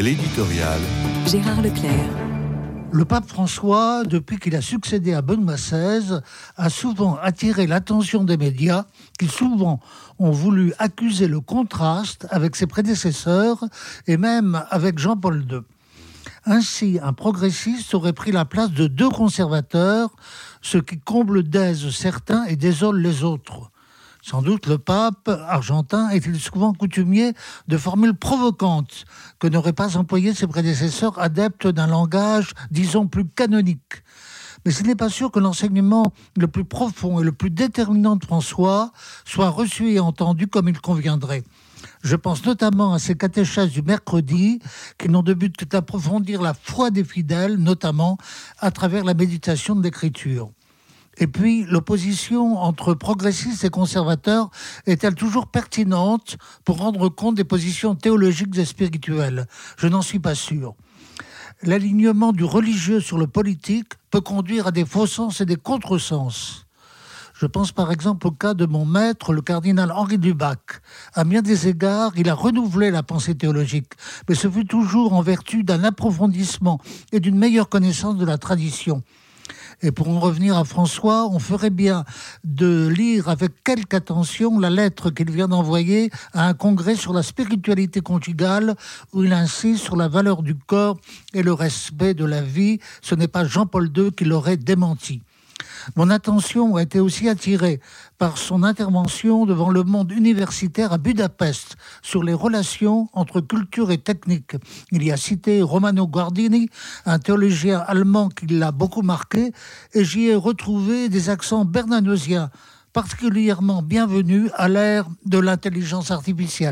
L'éditorial. Gérard Leclerc. Le pape François, depuis qu'il a succédé à Benoît XVI, a souvent attiré l'attention des médias qui souvent ont voulu accuser le contraste avec ses prédécesseurs et même avec Jean-Paul II. Ainsi, un progressiste aurait pris la place de deux conservateurs, ce qui comble d'aise certains et désole les autres. Sans doute le pape argentin est-il souvent coutumier de formules provocantes que n'auraient pas employées ses prédécesseurs adeptes d'un langage, disons, plus canonique. Mais ce n'est pas sûr que l'enseignement le plus profond et le plus déterminant de François soit reçu et entendu comme il conviendrait. Je pense notamment à ces catéchèses du mercredi qui n'ont de but que d'approfondir la foi des fidèles, notamment à travers la méditation de l'écriture. Et puis, l'opposition entre progressistes et conservateurs est-elle toujours pertinente pour rendre compte des positions théologiques et spirituelles? Je n'en suis pas sûr. L'alignement du religieux sur le politique peut conduire à des faux sens et des contresens. Je pense par exemple au cas de mon maître, le cardinal Henri Dubac. À bien des égards, il a renouvelé la pensée théologique, mais ce fut toujours en vertu d'un approfondissement et d'une meilleure connaissance de la tradition. Et pour en revenir à François, on ferait bien de lire avec quelque attention la lettre qu'il vient d'envoyer à un congrès sur la spiritualité conjugale, où il insiste sur la valeur du corps et le respect de la vie. Ce n'est pas Jean-Paul II qui l'aurait démenti. Mon attention a été aussi attirée par son intervention devant le monde universitaire à Budapest sur les relations entre culture et technique. Il y a cité Romano Guardini, un théologien allemand qui l'a beaucoup marqué, et j'y ai retrouvé des accents bernanosiens particulièrement bienvenus à l'ère de l'intelligence artificielle.